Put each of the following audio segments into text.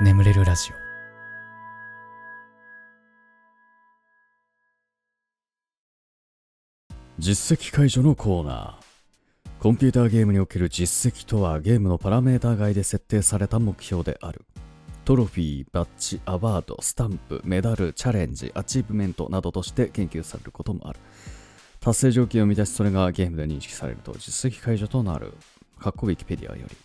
眠れるラジオ。実績解除のコーナー。コンピューターゲームにおける実績とはゲームのパラメーター外で設定された目標である。トロフィー、バッジ、アワード、スタンプ、メダル、チャレンジ、アチーブメントなどとして研究されることもある。達成条件を満たしそれがゲームで認識されると実績解除となる。かっこウィキペディアより。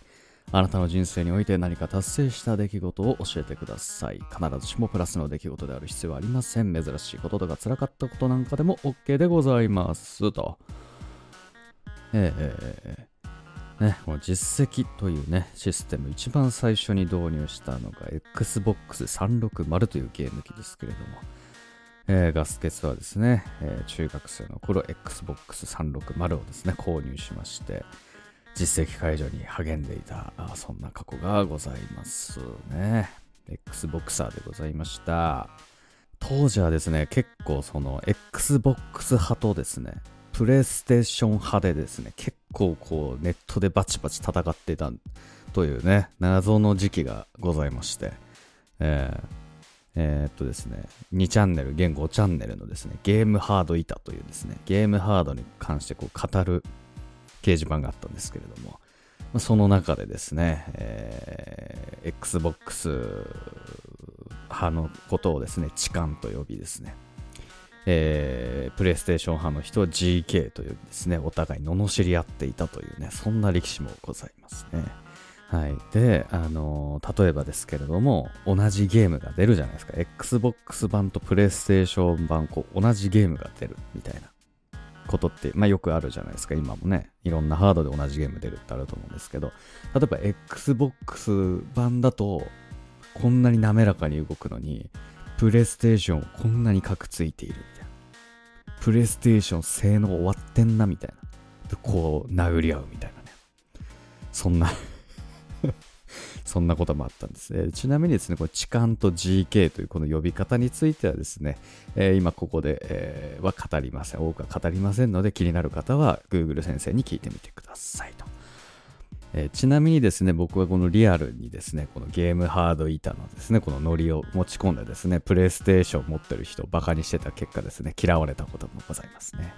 あなたの人生において何か達成した出来事を教えてください。必ずしもプラスの出来事である必要はありません。珍しいこととか辛かったことなんかでも OK でございます。と。え、えー、ね、この実績というね、システム、一番最初に導入したのが Xbox 360というゲーム機ですけれども、えー、ガスケツはですね、えー、中学生の頃 Xbox 360をですね、購入しまして、実績解除に励んでいた、そんな過去がございますね。Xboxer でございました。当時はですね、結構その Xbox 派とですね、プレイステーション派でですね、結構こうネットでバチバチ戦ってたというね、謎の時期がございまして、えーえー、っとですね、2チャンネル、現5チャンネルのですね、ゲームハード板というですね、ゲームハードに関してこう語る掲示板があったんですけれども、まあ、その中でですね、えー、Xbox 派のことをですね、痴漢と呼びですね、えー、プレイステーション派の人は GK というですね、お互い罵り合っていたというね、そんな歴史もございますね。はい。で、あのー、例えばですけれども、同じゲームが出るじゃないですか。Xbox 版とプレイステーション版、こう、同じゲームが出るみたいな。ことって、まあ、よくあるじゃないですか。今もね、いろんなハードで同じゲーム出るってあると思うんですけど、例えば Xbox 版だと、こんなに滑らかに動くのに、プレイステーションこんなにカクついているみたいな。プレイステーション性能終わってんなみたいな。で、こう、殴り合うみたいなね。そんなそんなこともあったんです。えー、ちなみにですね、これ痴漢と GK というこの呼び方についてはですね、えー、今ここで、えー、は語りません。多くは語りませんので、気になる方は Google 先生に聞いてみてくださいと。えー、ちなみにですね、僕はこのリアルにですね、このゲームハード板のですね、このノリを持ち込んでですね、プレイステーションを持ってる人をバカにしてた結果ですね、嫌われたこともございますね。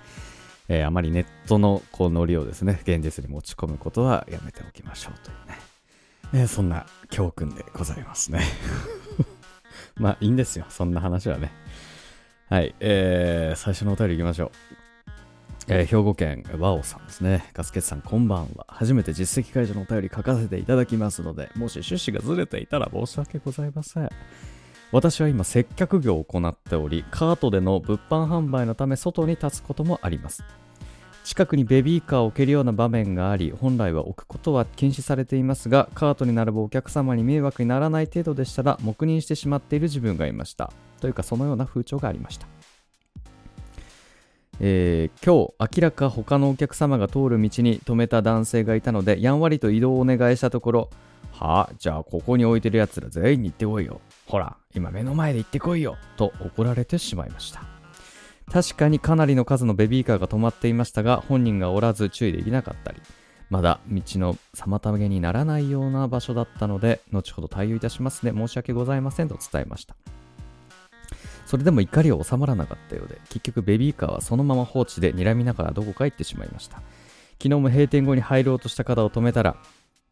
えー、あまりネットのこうノリをですね、現実に持ち込むことはやめておきましょうというね。えそんな教訓でございますね まあいいんですよ。そんな話はね。はい。えー、最初のお便り行きましょう。えー、兵庫県和尾さんですね。ガスケツさん、こんばんは。初めて実績解除のお便り書かせていただきますので、もし趣旨がずれていたら申し訳ございません。私は今、接客業を行っており、カートでの物販販売のため外に立つこともあります。近くにベビーカーを置けるような場面があり本来は置くことは禁止されていますがカートに並ぶお客様に迷惑にならない程度でしたら黙認してしまっている自分がいました。というかそのような風潮がありました。えー、今日明らか他のお客様が通る道に止めた男性がいたのでやんわりと移動をお願いしたところはあじゃあここに置いてるやつら全員に行ってこいよ。ほら今目の前で行ってこいよ。と怒られてしまいました。確かにかなりの数のベビーカーが止まっていましたが本人がおらず注意できなかったり。まだ道の妨げにならないような場所だったので後ほど対応いたしますね。申し訳ございませんと伝えました。それでも怒りは収まらなかったようで結局ベビーカーはそのまま放置で睨みながらどこか行ってしまいました。昨日も閉店後に入ろうとした方を止めたら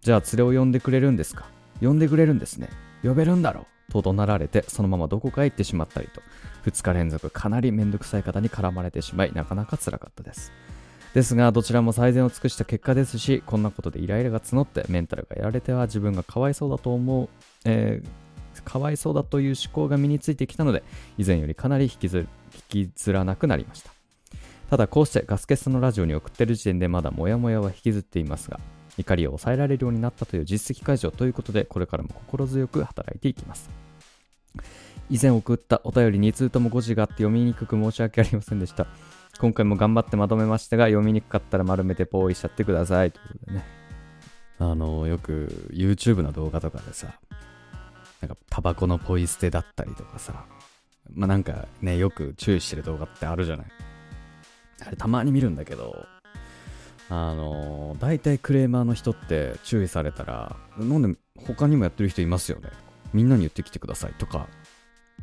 じゃあ連れを呼んでくれるんですか？呼んでくれるんですね。呼べるんだろう。と怒鳴られてそのままどこかへ行ってしまったりと。2日連続かなりめんどくさい方に絡まれてしまいなかなか辛かったです。ですがどちらも最善を尽くした結果ですしこんなことでイライラが募ってメンタルがやられては自分がかわいそうだと思う、えー、かわいそうだという思考が身についてきたので以前よりかなり引きず引きずらなくなりました。ただこうしてガスケスのラジオに送ってる時点でまだモヤモヤは引きずっていますが怒りを抑えられるようになったという実績解除ということでこれからも心強く働いていきます。以前送ったお便り2通とも誤字があって読みにくく申し訳ありませんでした。今回も頑張ってまとめましたが読みにくかったら丸めてポーイしちゃってくださいということでね。あのよく YouTube の動画とかでさなんかタバコのポイ捨てだったりとかさまあなんかねよく注意してる動画ってあるじゃない。あれたまに見るんだけどあの大体クレーマーの人って注意されたら、なんで他にもやってる人いますよね。みんなに言ってきてくださいとか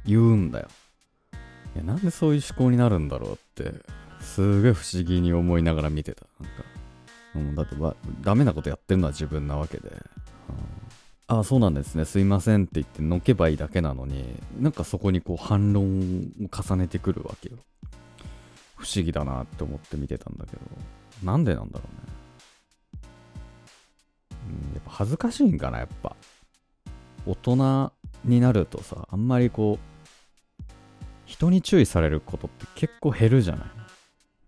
言うんだよ。いや、なんでそういう思考になるんだろうって、すげえ不思議に思いながら見てた。なんか、うん、だってば、ダメなことやってるのは自分なわけで。ああ、そうなんですね。すいませんって言ってのけばいいだけなのに、なんかそこにこう反論を重ねてくるわけよ。不思議だなって思って見てたんだけど、なんでなんだろうね。うん、やっぱ恥ずかしいんかな、やっぱ。大人になるとさ、あんまりこう、人に注意されることって結構減るじゃない？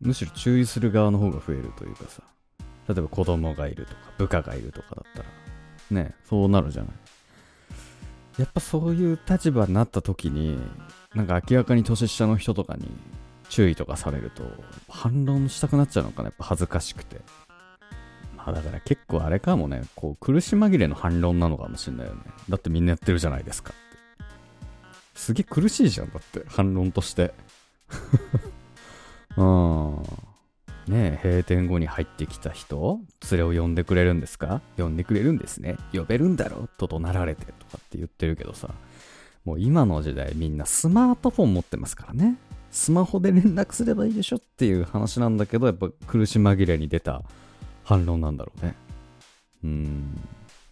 むしろ注意する側の方が増えるというかさ、例えば子供がいるとか、部下がいるとかだったら、ね、そうなるじゃない？やっぱそういう立場になった時に、なんか明らかに年下の人とかに注意とかされると、反論したくなっちゃうのかな、やっぱ恥ずかしくて。あだから結構あれかもね、こう苦し紛れの反論なのかもしんないよね。だってみんなやってるじゃないですかって。すげえ苦しいじゃん、だって反論として。うん。ねえ、閉店後に入ってきた人、連れを呼んでくれるんですか？呼んでくれるんですね。呼べるんだろと怒鳴られてとかって言ってるけどさ、もう今の時代みんなスマートフォン持ってますからね。スマホで連絡すればいいでしょっていう話なんだけど、やっぱ苦し紛れに出た反論なんだろうね。うん。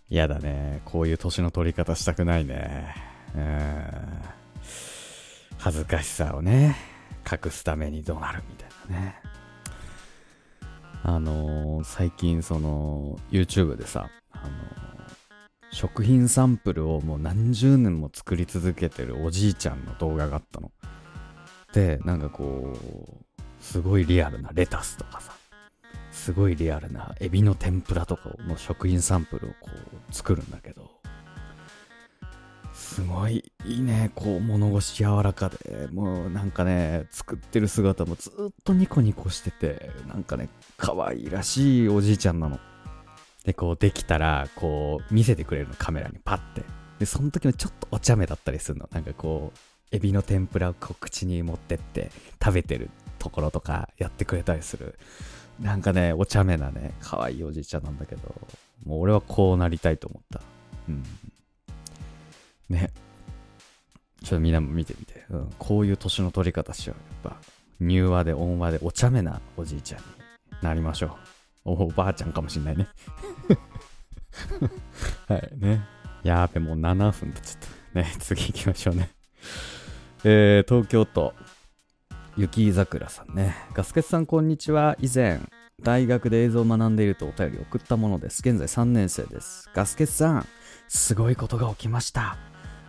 嫌だね。こういう年の取り方したくないね。うん。恥ずかしさをね、隠すためにどうなるみたいなね。あのー、最近その YouTube でさ、あのー、食品サンプルをもう何十年も作り続けてるおじいちゃんの動画があったの。で、なんかこう、すごいリアルなレタスとかさ、すごいリアルなエビの天ぷらとかの食品サンプルをこう作るんだけど、すごいいいね、こう物腰柔らかで、もうなんかね、作ってる姿もずっとニコニコしてて、なんかね、可愛らしいおじいちゃんなの。で、こうできたら、こう見せてくれるの、カメラにパッて。で、その時もちょっとお茶目だったりするの。なんかこう、エビの天ぷらをこう口に持ってって食べてるところとかやってくれたりする。なんかね、お茶目なね、可愛いおじいちゃんなんだけど、もう俺はこうなりたいと思った。うん。ね。ちょっとみんなも見てみて。うん。こういう年の取り方しよう。やっぱ、柔和で温和でお茶目なおじいちゃんになりましょう。おおばあちゃんかもしんないね。はいね。やーべ、もう7分経っちゃった。ね、次行きましょうね。えー、東京都、雪桜さんね。ガスケツさん、こんにちは。以前、大学で映像を学んでいるとお便りを送ったものです。現在3年生です。ガスケツさん、すごいことが起きました。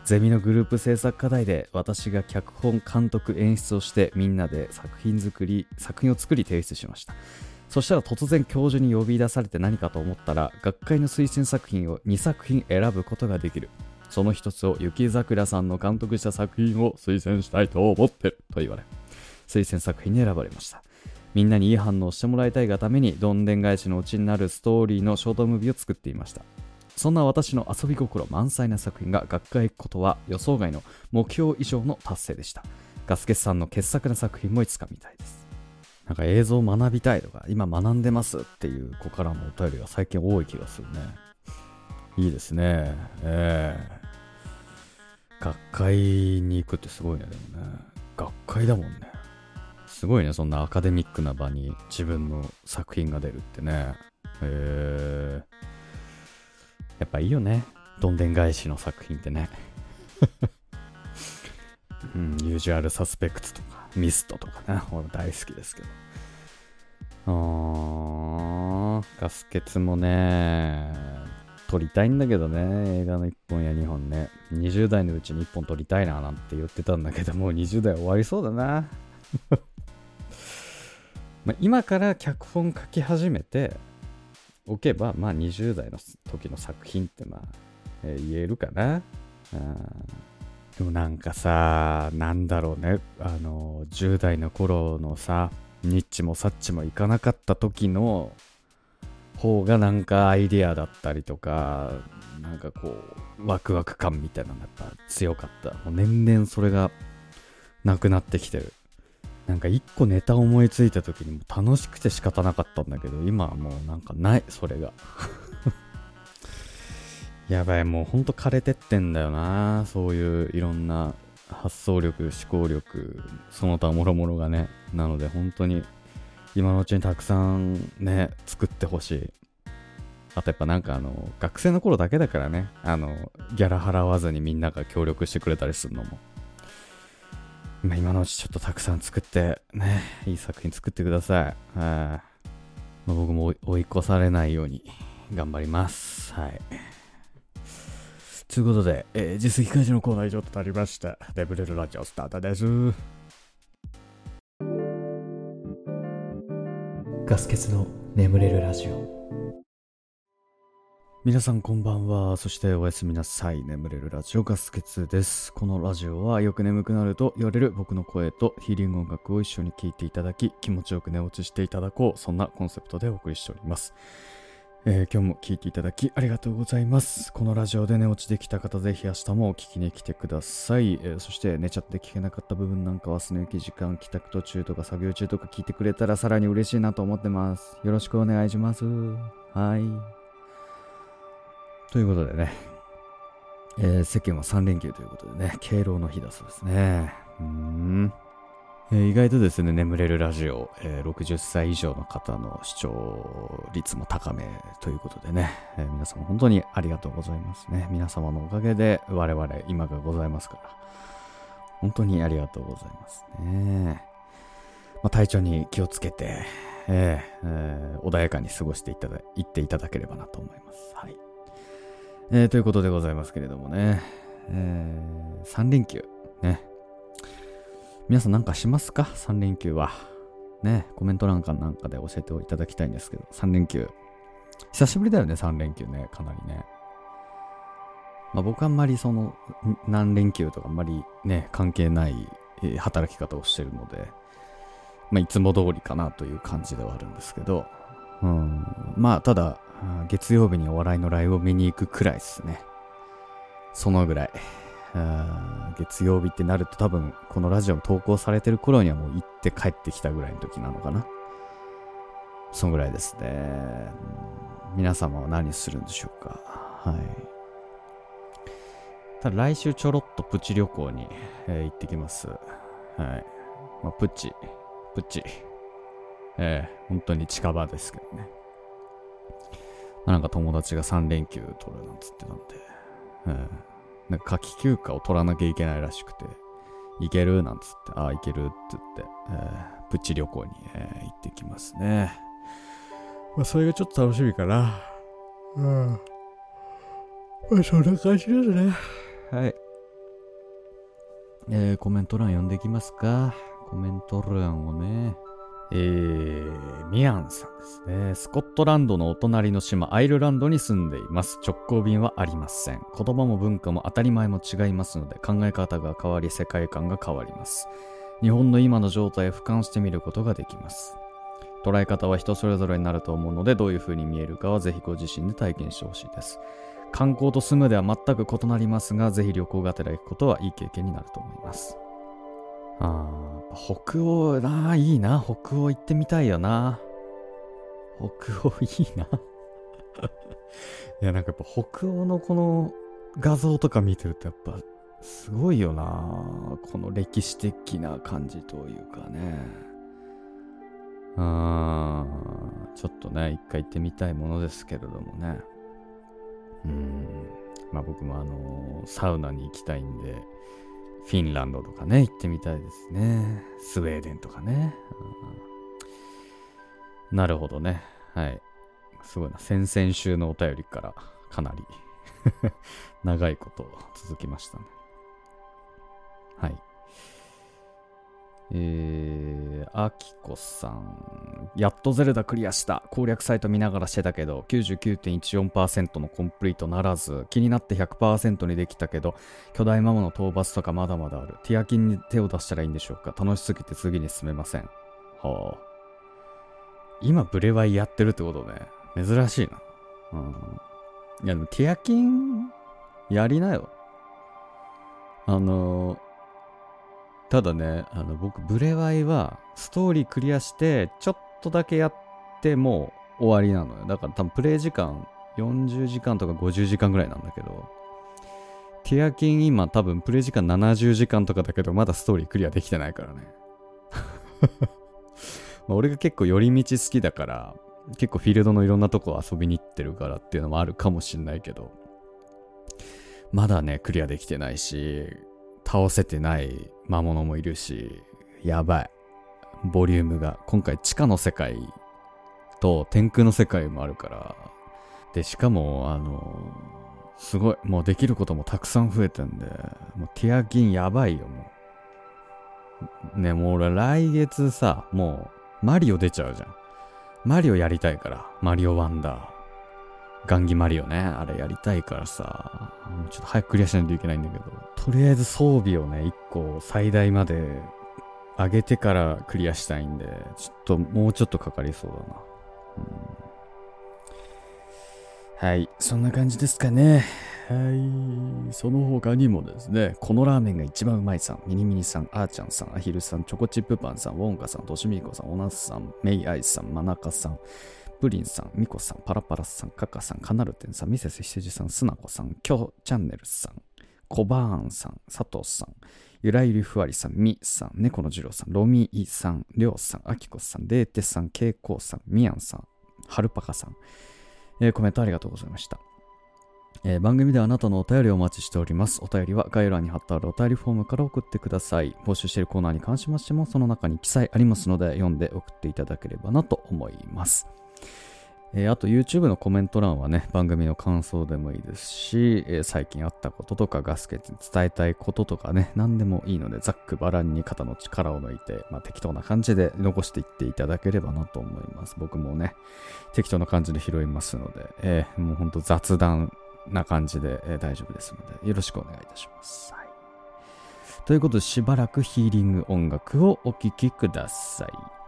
ゼミのグループ制作課題で私が脚本、監督、演出をしてみんなで作品作り、作品を作り提出しました。そしたら突然教授に呼び出されて何かと思ったら学会の推薦作品を2作品選ぶことができる。その一つを雪桜さんの監督した作品を推薦したいと思ってると言われ、推薦作品に選ばれました。みんなにいい反応してもらいたいがために、どんでん返しのうちになるストーリーのショートムービーを作っていました。そんな私の遊び心満載な作品が学会行くことは予想外の目標以上の達成でした。ガスケさんの傑作な作品もいつか見たいです。なんか映像を学びたいとか、今学んでますっていう子からのお便りが最近多い気がするね。いいですね。ええー学会に行くってすごいね、でもね。学会だもんね。すごいね、そんなアカデミックな場に自分の作品が出るってね。へえやっぱいいよね。どんでん返しの作品ってね。うん、ユージュアルサスペクツとか、ミストとかね、俺大好きですけど。ガスケツもね、撮りたいんだけどね、映画の1本や2本ね。20代のうちに1本撮りたいななんて言ってたんだけど、もう20代終わりそうだな。ま今から脚本書き始めておけば、まあ20代の時の作品ってまあ、えー、言えるかな。でもなんかさ、なんだろうね、あの、10代の頃のさ、ニッチもサッチもいかなかった時の方がなんかアイデアだったりとか、なんかこう、ワクワク感みたいなのがやっぱ強かった。もう年々それがなくなってきてる。なんか一個ネタ思いついた時にも楽しくて仕方なかったんだけど、今はもうなんかない、それが。やばい、もうほんと枯れてってんだよな。そういういろんな発想力、思考力、その他もろもろがね。なので本当に今のうちにたくさんね、作ってほしい。あとやっぱなんかあの、学生の頃だけだからね、あの、ギャラ払わずにみんなが協力してくれたりするのも。まあ、今のうちちょっとたくさん作って、ね、いい作品作ってください。まあ、僕も追い越されないように頑張ります。はい。ということで、えー、実績開示のコーナー以上となりました。デブレルラジオスタートです。ガス欠の眠れるラジオ。皆さんこんばんは。そしておやすみなさい。眠れるラジオガス欠です。このラジオはよく眠くなると言われる僕の声とヒーリング音楽を一緒に聴いていただき、気持ちよく寝落ちしていただこう。そんなコンセプトでお送りしております。えー、今日も聴いていただきありがとうございます。このラジオで寝落ちできた方、ぜひ明日も聞きに来てください。えー、そして寝ちゃって聞けなかった部分なんかは、すねき時間、帰宅途中とか作業中とか聞いてくれたらさらに嬉しいなと思ってます。よろしくお願いします。はい。ということでね、えー、世間は3連休ということでね、敬老の日だそうですね。うん。えー、意外とですね、眠れるラジオ、えー、60歳以上の方の視聴率も高めということでね、えー、皆様本当にありがとうございますね。皆様のおかげで我々今がございますから、本当にありがとうございますね。まあ、体調に気をつけて、えーえー、穏やかに過ごしていただいていただければなと思います。はい。えー、ということでございますけれどもね、えー、3連休、ね、皆さんなんかしますか ?3 連休は。ね、コメント欄かなんかで教えていただきたいんですけど、3連休。久しぶりだよね、3連休ね、かなりね。まあ僕あんまりその、何連休とかあんまりね、関係ない、働き方をしてるので、まあいつも通りかなという感じではあるんですけど、うん、まあただ、月曜日にお笑いのライブを見に行くくらいですね。そのぐらい。月曜日ってなると多分このラジオ投稿されてる頃にはもう行って帰ってきたぐらいの時なのかな。そんぐらいですね。皆様は何するんでしょうか。はい。ただ来週ちょろっとプチ旅行に、えー、行ってきます。はい。まあ、プチ、プチ。えー、本当に近場ですけどね。なんか友達が3連休取るなんつってたんで。えーなんか夏季休暇を取らなきゃいけないらしくて、行けるなんつって、ああ、行けるって言って、えー、プチ旅行に、えー、行ってきますね。まあ、それがちょっと楽しみかな。うん。まあ、そんな感じですね。はい。えー、コメント欄読んでいきますか？コメント欄をね。えー、ミアンさんですね。スコットランドのお隣の島、アイルランドに住んでいます。直行便はありません。言葉も文化も当たり前も違いますので、考え方が変わり、世界観が変わります。日本の今の状態を俯瞰してみることができます。捉え方は人それぞれになると思うので、どういう風に見えるかはぜひご自身で体験してほしいです。観光と住むでは全く異なりますが、ぜひ旅行がてら行くことはいい経験になると思います。あ北欧なあ、いいな。北欧行ってみたいよな。北欧いいな。いや、なんかやっぱ北欧のこの画像とか見てるとやっぱすごいよな。この歴史的な感じというかね。うん、ちょっとね、一回行ってみたいものですけれどもね。うん。まあ僕もあのー、サウナに行きたいんで、フィンランドとかね、行ってみたいですね。スウェーデンとかね。なるほどね。はい。すごいな。先々週のお便りからかなり 長いこと続きましたね。はい。えー、あきこさん。やっとゼルダクリアした。攻略サイト見ながらしてたけど、99.14%のコンプリートならず、気になって100%にできたけど、巨大ママの討伐とかまだまだある。ティアキンに手を出したらいいんでしょうか？楽しすぎて次に進めません。はあ。今、ブレワイやってるってことね。珍しいな。うん。いや、でも、ティアキン、やりなよ。あのーただね、あの僕、ブレワイはストーリークリアして、ちょっとだけやっても終わりなのよ。だから多分プレイ時間40時間とか50時間ぐらいなんだけど、ティアキン今多分プレイ時間70時間とかだけど、まだストーリークリアできてないからね。ま俺が結構寄り道好きだから、結構フィールドのいろんなとこ遊びに行ってるからっていうのもあるかもしんないけど、まだね、クリアできてないし、倒せてない魔物もいるし、やばい。ボリュームが。今回地下の世界と天空の世界もあるから。で、しかも、あの、すごい。もうできることもたくさん増えてんで、もうティアギンやばいよ、もう。ね、もう俺来月さ、もうマリオ出ちゃうじゃん。マリオやりたいから。マリオワンダー。ガンギマリオね。あれやりたいからさ。ちょっと早くクリアしないといけないんだけど。とりあえず装備をね、1個最大まで上げてからクリアしたいんで、ちょっともうちょっとかかりそうだな。うん、はい、そんな感じですかね。はい、その他にもですね、このラーメンが一番うまいさん、ミニミニさん、あーちゃんさん、アヒルさん、チョコチップパンさん、ウォンカさん、としみいこさん、おなすさん、メイアイさん、マナカさん、プリンさん、ミコさん、パラパラさん、カカさん、カナルテンさん、ミセス羊さん、スナコさん、キョチャンネルさん、コバーンさん、佐藤さん、ゆらゆりふわりさん、みさん、猫の次郎さん、ロミイさん、りょうさん、あきこさん、デーテさん、けいこうさん、みやんさん、はるぱかさん、えー、コメントありがとうございました。えー、番組ではあなたのお便りをお待ちしております。お便りは概要欄に貼ってあるお便りフォームから送ってください。募集しているコーナーに関しましても、その中に記載ありますので、読んで送っていただければなと思います。えー、あと YouTube のコメント欄はね、番組の感想でもいいですし、えー、最近あったこととかガスケに伝えたいこととかね、何でもいいので、ざっくばらんに肩の力を抜いて、まあ、適当な感じで残していっていただければなと思います。僕もね、適当な感じで拾いますので、えー、もうほんと雑談な感じで、え、大丈夫ですので、よろしくお願いいたします。はい、ということで、しばらくヒーリング音楽をお聴きください。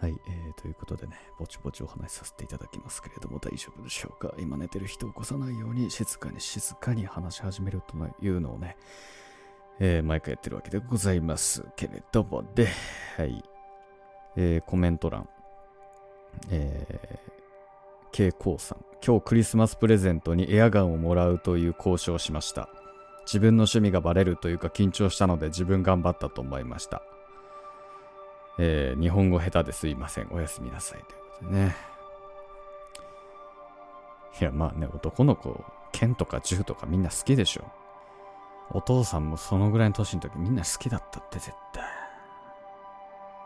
はい、えー、ということでね、ぼちぼちお話しさせていただきますけれども、大丈夫でしょうか？今寝てる人を起こさないように、静かに静かに話し始めるというのをね、えー、毎回やってるわけでございますけれども、で、はい、えー、コメント欄、えー、K コさん、今日クリスマスプレゼントにエアガンをもらうという交渉をしました。自分の趣味がバレるというか緊張したので自分頑張ったと思いました。えー、日本語下手ですいません。おやすみなさい。ということでね。いや、まあね、男の子、剣とか銃とかみんな好きでしょ。お父さんもそのぐらいの年の時みんな好きだったって絶対。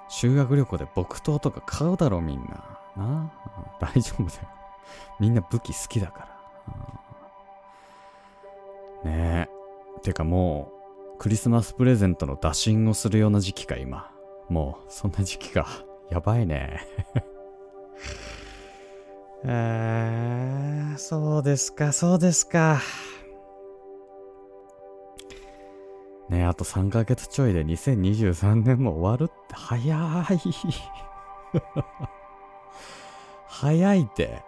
修学旅行で木刀とか買うだろみんな。な大丈夫だよ。みんな武器好きだから。ねえ。てかもう、クリスマスプレゼントの打診をするような時期か、今。もう、そんな時期か。やばいね。えー、そうですか、そうですか。ねあと3ヶ月ちょいで2023年も終わるって早い。早いって。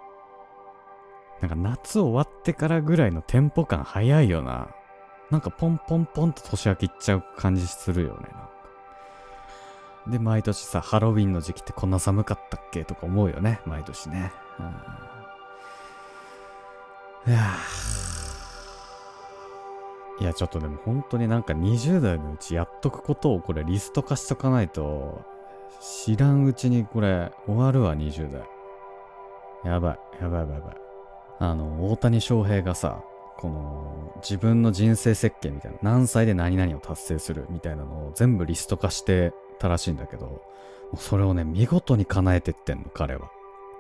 なんか夏終わってからぐらいのテンポ感早いよな。なんかポンポンポンと年明けいっちゃう感じするよね。で、毎年さ、ハロウィンの時期ってこんな寒かったっけ？とか思うよね。毎年ね。うん、いやいや、ちょっとでも本当になんか20代のうちやっとくことをこれリスト化しとかないと、知らんうちにこれ終わるわ、20代。やばい、やばいやばいやばい。あの、大谷翔平がさ、この自分の人生設計みたいな、何歳で何々を達成するみたいなのを全部リスト化してたらしいんだけど、それをね、見事に叶えてってんの、彼は。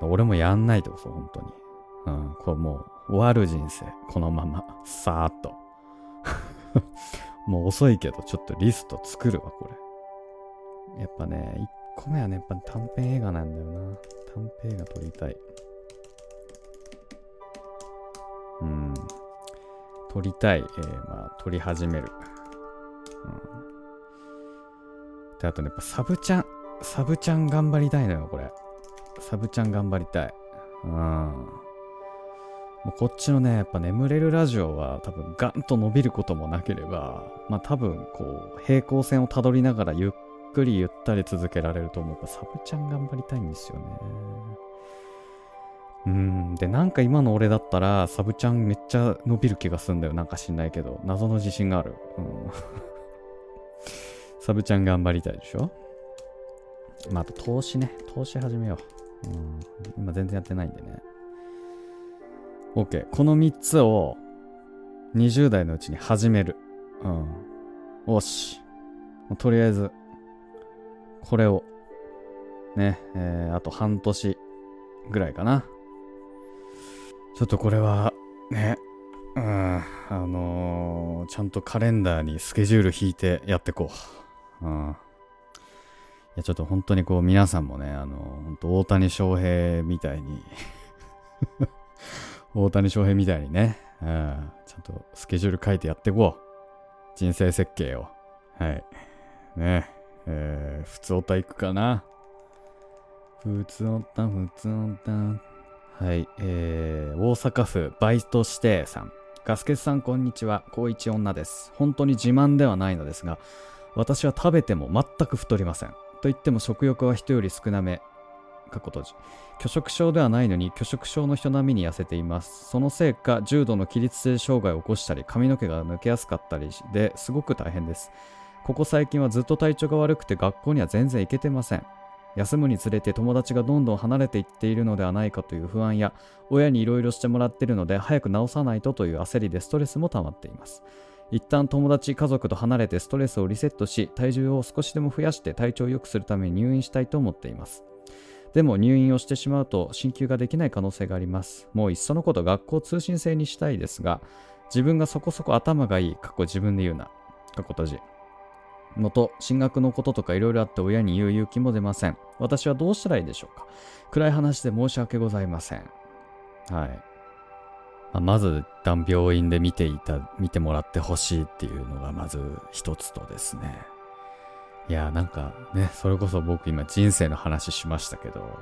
俺もやんないってこと、本当に。うん、これもう終わる人生、このまま、さーっと。もう遅いけど、ちょっとリスト作るわ、これ。やっぱね、1個目はね、やっぱ短編映画なんだよな。短編映画撮りたい。うん。撮りたい。えー、まあ、撮り始める。うん。で、あとね、やっぱサブちゃん、サブちゃん頑張りたいのよ、これ。サブちゃん頑張りたい。うん。もうこっちのね、やっぱ眠れるラジオは多分ガンと伸びることもなければ、まあ多分こう、平行線をたどりながらゆっくりゆったり続けられると思うから、サブちゃん頑張りたいんですよね。うん。で、なんか今の俺だったら、サブちゃんめっちゃ伸びる気がすんだよ。なんか知んないけど。謎の自信がある。うん。サブちゃん頑張りたいでしょ？まあ、あと投資ね。投資始めよう。うん。今全然やってないんでね。OK。この3つを20代のうちに始める。うん。よし。とりあえず、これを、ね、えー、あと半年ぐらいかな。ちょっとこれは、ね、うん、あのー、ちゃんとカレンダーにスケジュール引いてやってこう。うん。いや、ちょっと本当にこう皆さんもね、あの、本当大谷翔平みたいに 大谷翔平みたいにね、うん、ちゃんとスケジュール書いてやっていこう。人生設計を。はい。ねえー、普通おた行くかな。普通おた、普通おた。はい、えー、大阪府バイト指定さん。ガスケツさん、こんにちは。高一女です。本当に自慢ではないのですが、私は食べても全く太りません。と言っても食欲は人より少なめ。過去閉じ。拒食症ではないのに拒食症の人並みに痩せています。そのせいか重度の起立性障害を起こしたり髪の毛が抜けやすかったりですごく大変です。ここ最近はずっと体調が悪くて学校には全然行けてません。休むにつれて友達がどんどん離れていっているのではないかという不安や親にいろいろしてもらっているので早く治さないとという焦りでストレスも溜まっています。一旦友達、家族と離れてストレスをリセットし、体重を少しでも増やして体調を良くするために入院したいと思っています。でも入院をしてしまうと進級ができない可能性があります。もういっそのこと学校通信制にしたいですが、自分がそこそこ頭がいい、過去自分で言うな、過去閉じ。のと、進学のこととか色々あって親に言う勇気も出ません。私はどうしたらいいでしょうか暗い話で申し訳ございません。はい。まあ、まず、一旦病院で見ていた、見てもらってほしいっていうのがまず一つとですね。いや、なんかね、それこそ僕今人生の話しましたけど、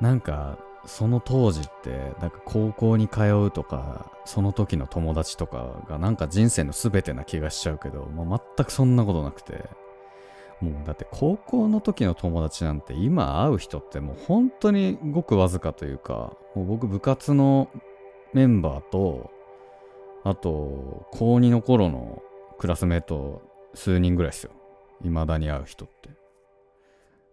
なんか、その当時って、なんか高校に通うとか、その時の友達とかがなんか人生の全てな気がしちゃうけど、もう全くそんなことなくて、もうだって高校の時の友達なんて今会う人ってもう本当にごくわずかというか、もう僕部活のメンバーと、あと、高2の頃のクラスメート数人ぐらいですよ。未だに会う人って。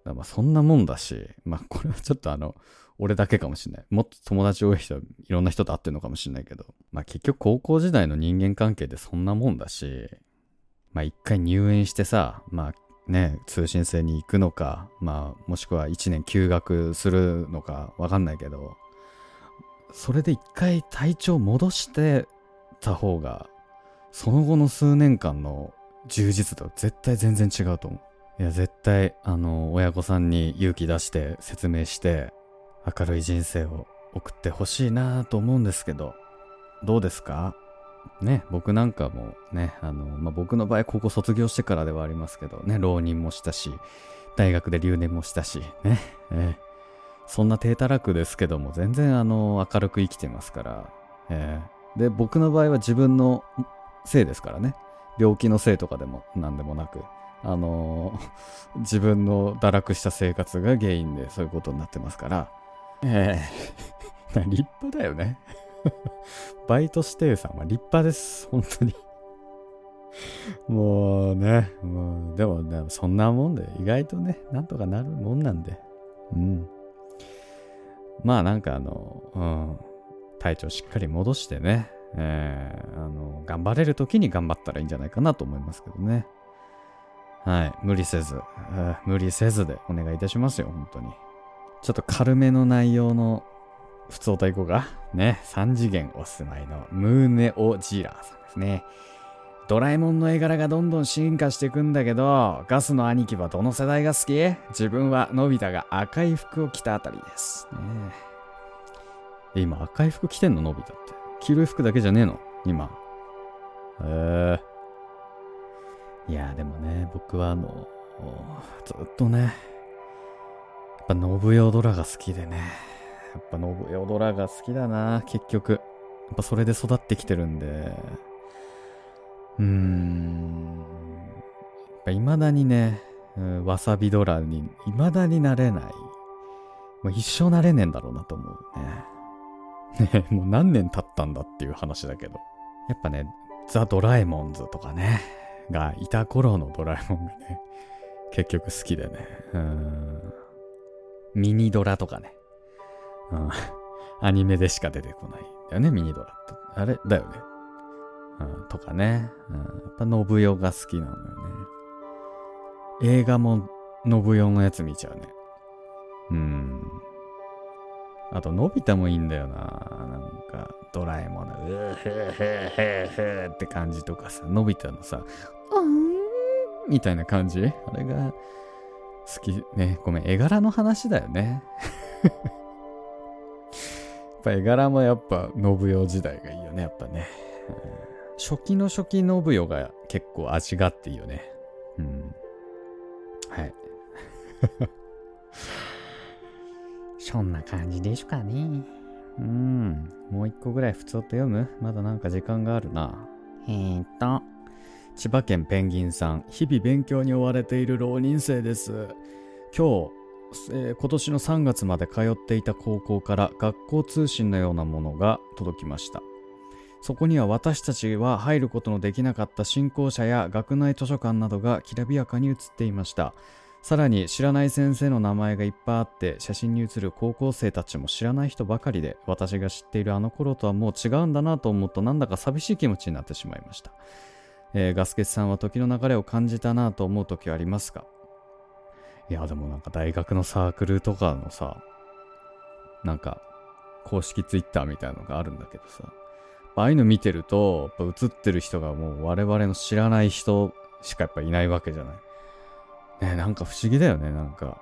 だまあそんなもんだし、まあこれはちょっとあの、俺だけかもしんない。もっと友達多い人、いろんな人と会ってるのかもしんないけど、まあ結局高校時代の人間関係でそんなもんだし、まあ一回入園してさ、まあね、通信制に行くのか、まあもしくは一年休学するのかわかんないけど、それで一回体調戻してた方が、その後の数年間の充実度は絶対全然違うと思う。いや、絶対、あの、親御さんに勇気出して説明して、明るい人生を送ってほしいなと思うんですけど、どうですか？ね、僕なんかもね、あの、まあ、僕の場合、高校卒業してからではありますけど、ね、浪人もしたし、大学で留年もしたし、ね、えー、そんな低たらくですけども、全然あの、明るく生きてますから、えー、で、僕の場合は自分のせいですからね、病気のせいとかでも何でもなく、あのー、自分の堕落した生活が原因でそういうことになってますから、ええ ー、立派だよね。バイト指定さんは立派です。本当にもうね、もう、でもね、そんなもんで、意外とね、なんとかなるもんなんで。うん。まあなんかあの、うん、体調しっかり戻してね、えー、あの、頑張れる時に頑張ったらいいんじゃないかなと思いますけどね。はい。無理せず、無理せずでお願いいたしますよ、本当に。ちょっと軽めの内容の普通歌いこうか。ね。3次元お住まいのムーネオジーラーさんですね。ドラえもんの絵柄がどんどん進化していくんだけど、ガスの兄貴はどの世代が好き？自分はのび太が赤い服を着たあたりです。ね、今赤い服着てんののび太って。黄色い服だけじゃねえの？今。へえ。いや、でもね、僕はあの、ずっとね、やっぱ信代ドラが好きでね。やっぱ信代ドラが好きだな、結局。やっぱそれで育ってきてるんで。うーん。やっぱ未だにね、わさびドラに未だになれない。もう一生なれねえんだろうなと思うね。ねもう何年経ったんだっていう話だけど。やっぱね、ザ・ドラえもんズとかね、がいた頃のドラえもんがね、結局好きでね。うん。ミニドラとかね。うん。アニメでしか出てこないんだよね、ミニドラって。あれ？だよね。とかね。うん、やっぱ信代が好きなのよね。映画も信代のやつ見ちゃうね。うん。あと、のび太もいいんだよな。なんか、ドラえもんの、うーふーふーふーふーって感じとかさ、のび太のさ、うーんみたいな感じ？あれが好きね。ごめん、絵柄の話だよね。やっぱ絵柄もやっぱ信代時代がいいよね、やっぱね。初期の初期信代が結構味があっていいよね。うん。はい。そんな感じでしょかね。うん。もう一個ぐらい普通と読む？まだなんか時間があるな。えー、っと。千葉県ペンギンさん、日々勉強に追われている浪人生です。今日、えー、今年の3月まで通っていた高校から学校通信のようなものが届きました。そこには私たちは入ることのできなかった新校舎や学内図書館などがきらびやかに写っていました。さらに知らない先生の名前がいっぱいあって写真に写る高校生たちも知らない人ばかりで私が知っているあの頃とはもう違うんだなと思うとなんだか寂しい気持ちになってしまいました。えー、ガスケツさんは時の流れを感じたなと思う時はありますか？いや、でもなんか大学のサークルとかのさ、なんか公式ツイッターみたいのがあるんだけどさ、ああいうの見てると、やっぱ映ってる人がもう我々の知らない人しかやっぱいないわけじゃない。ねなんか不思議だよね、なんか。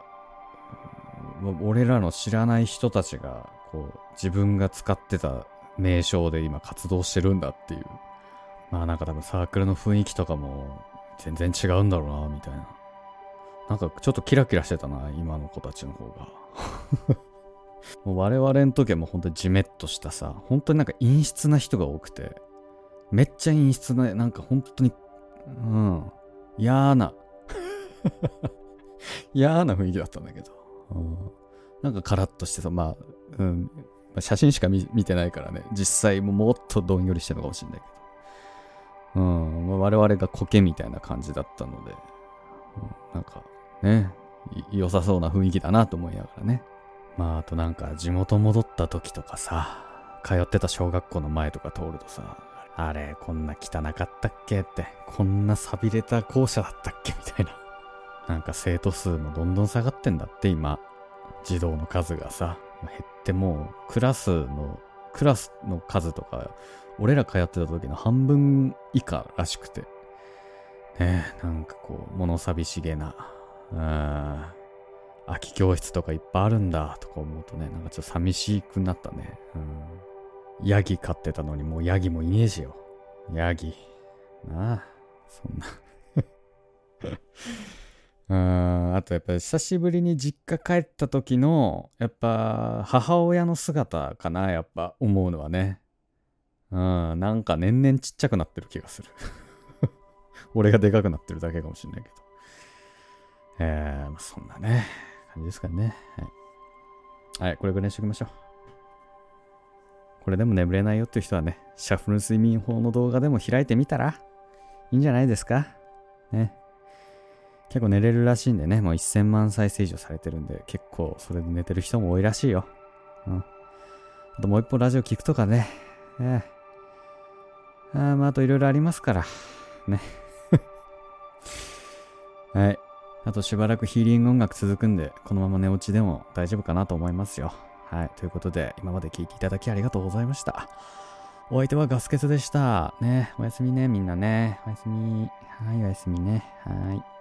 俺らの知らない人たちが、こう、自分が使ってた名称で今活動してるんだっていうまあなんか多分サークルの雰囲気とかも全然違うんだろうな、みたいな。なんかちょっとキラキラしてたな、今の子たちの方が。もう我々の時はもう本当にジメッとしたさ、本当になんか陰湿な人が多くて、めっちゃ陰湿な、なんか本当に、うん、嫌な、嫌な雰囲気だったんだけど、うん、なんかカラッとしてさ、まあ、うん、写真しか見てないからね、実際ももっとどんよりしてるのかもしれないけど、うんま、我々が苔みたいな感じだったので、うん、なんかね、良さそうな雰囲気だなと思いながらね。まあ、あとなんか地元戻った時とかさ、通ってた小学校の前とか通るとさ、あれ、こんな汚かったっけって、こんな錆びれた校舎だったっけ？みたいな。なんか生徒数もどんどん下がってんだって今。児童の数がさ、減ってもうクラスの、クラスの数とか、俺ら通ってた時の半分以下らしくて。ねえ、なんかこう、物寂しげな、うん、空き教室とかいっぱいあるんだとか思うとね、なんかちょっと寂しくなったね。うん。ヤギ飼ってたのにもうヤギもいねえしよ。ヤギ。なあ、そんな うん、あとやっぱり久しぶりに実家帰った時の、やっぱ母親の姿かな、やっぱ思うのはね。うん、なんか年々ちっちゃくなってる気がする。俺がでかくなってるだけかもしんないけど。えー、そんなね。感じですかね。はい。はい、これぐらいにしときましょう。これでも眠れないよっていう人はね、シャッフル睡眠法の動画でも開いてみたらいいんじゃないですか？ね。結構寝れるらしいんでね、もう1000万再生以上されてるんで、結構それで寝てる人も多いらしいよ。うん。あともう一本ラジオ聞くとかね。ええー。あまあ、あといろいろありますから。ね。はい。あとしばらくヒーリング音楽続くんで、このまま寝落ちでも大丈夫かなと思いますよ。はい。ということで、今まで聞いていただきありがとうございました。お相手はガスケツでした。ね、おやすみね、みんなね。おやすみ。はい、おやすみね。はい。